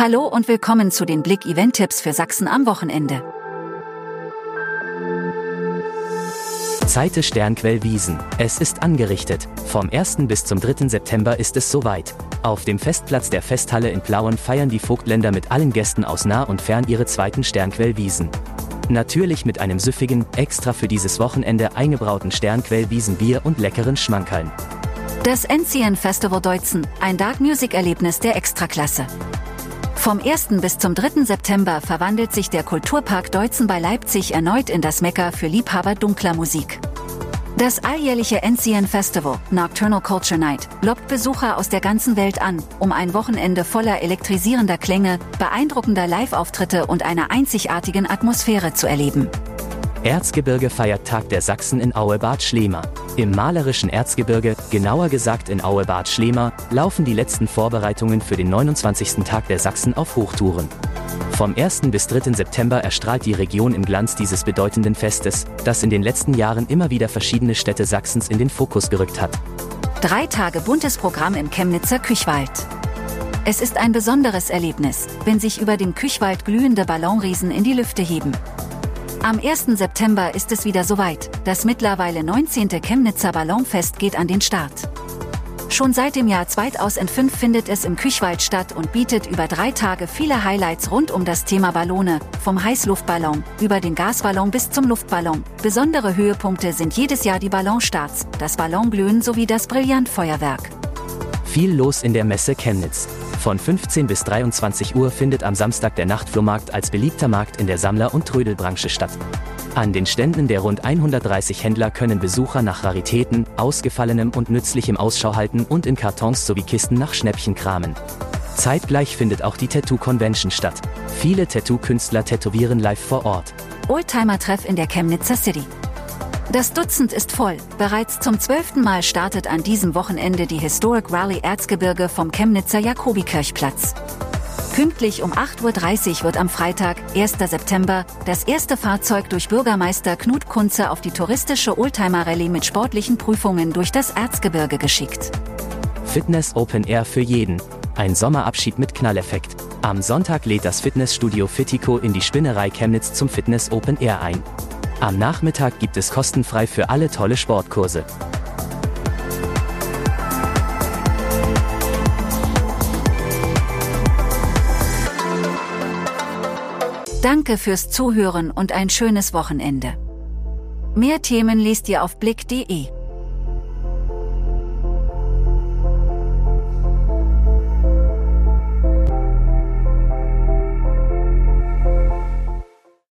Hallo und willkommen zu den Blick Event Tipps für Sachsen am Wochenende. Zeite Sternquell Wiesen. Es ist angerichtet. Vom 1. bis zum 3. September ist es soweit. Auf dem Festplatz der Festhalle in Plauen feiern die Vogtländer mit allen Gästen aus nah und fern ihre zweiten Sternquell Wiesen. Natürlich mit einem süffigen, extra für dieses Wochenende eingebrauten Sternquell Wiesenbier und leckeren Schmankerln. Das NCN Festival Deutzen, ein Dark Music Erlebnis der Extraklasse. Vom 1. bis zum 3. September verwandelt sich der Kulturpark Deutzen bei Leipzig erneut in das Mekka für Liebhaber dunkler Musik. Das alljährliche NCN Festival, Nocturnal Culture Night, lockt Besucher aus der ganzen Welt an, um ein Wochenende voller elektrisierender Klänge, beeindruckender Live-Auftritte und einer einzigartigen Atmosphäre zu erleben. Erzgebirge feiert Tag der Sachsen in Aue-Bad Schlema. Im malerischen Erzgebirge, genauer gesagt in Aue-Bad Schlema, laufen die letzten Vorbereitungen für den 29. Tag der Sachsen auf Hochtouren. Vom 1. bis 3. September erstrahlt die Region im Glanz dieses bedeutenden Festes, das in den letzten Jahren immer wieder verschiedene Städte Sachsens in den Fokus gerückt hat. Drei Tage buntes Programm im Chemnitzer Küchwald. Es ist ein besonderes Erlebnis, wenn sich über dem Küchwald glühende Ballonriesen in die Lüfte heben. Am 1. September ist es wieder soweit. Das mittlerweile 19. Chemnitzer Ballonfest geht an den Start. Schon seit dem Jahr 2005 findet es im Küchwald statt und bietet über drei Tage viele Highlights rund um das Thema Ballone, vom Heißluftballon über den Gasballon bis zum Luftballon. Besondere Höhepunkte sind jedes Jahr die Ballonstarts, das Ballonglühen sowie das Brillantfeuerwerk. Viel los in der Messe Chemnitz. Von 15 bis 23 Uhr findet am Samstag der Nachtflohmarkt als beliebter Markt in der Sammler- und Trödelbranche statt. An den Ständen der rund 130 Händler können Besucher nach Raritäten, Ausgefallenem und Nützlichem Ausschau halten und in Kartons sowie Kisten nach Schnäppchen kramen. Zeitgleich findet auch die Tattoo Convention statt. Viele Tattoo-Künstler tätowieren live vor Ort. Oldtimer-Treff in der Chemnitzer City. Das Dutzend ist voll. Bereits zum zwölften Mal startet an diesem Wochenende die Historic Rally Erzgebirge vom Chemnitzer Jakobikirchplatz. Pünktlich um 8.30 Uhr wird am Freitag, 1. September, das erste Fahrzeug durch Bürgermeister Knut Kunze auf die touristische Oldtimer-Rallye mit sportlichen Prüfungen durch das Erzgebirge geschickt. Fitness Open Air für jeden. Ein Sommerabschied mit Knalleffekt. Am Sonntag lädt das Fitnessstudio Fitico in die Spinnerei Chemnitz zum Fitness Open Air ein. Am Nachmittag gibt es kostenfrei für alle tolle Sportkurse. Danke fürs Zuhören und ein schönes Wochenende. Mehr Themen liest ihr auf blick.de.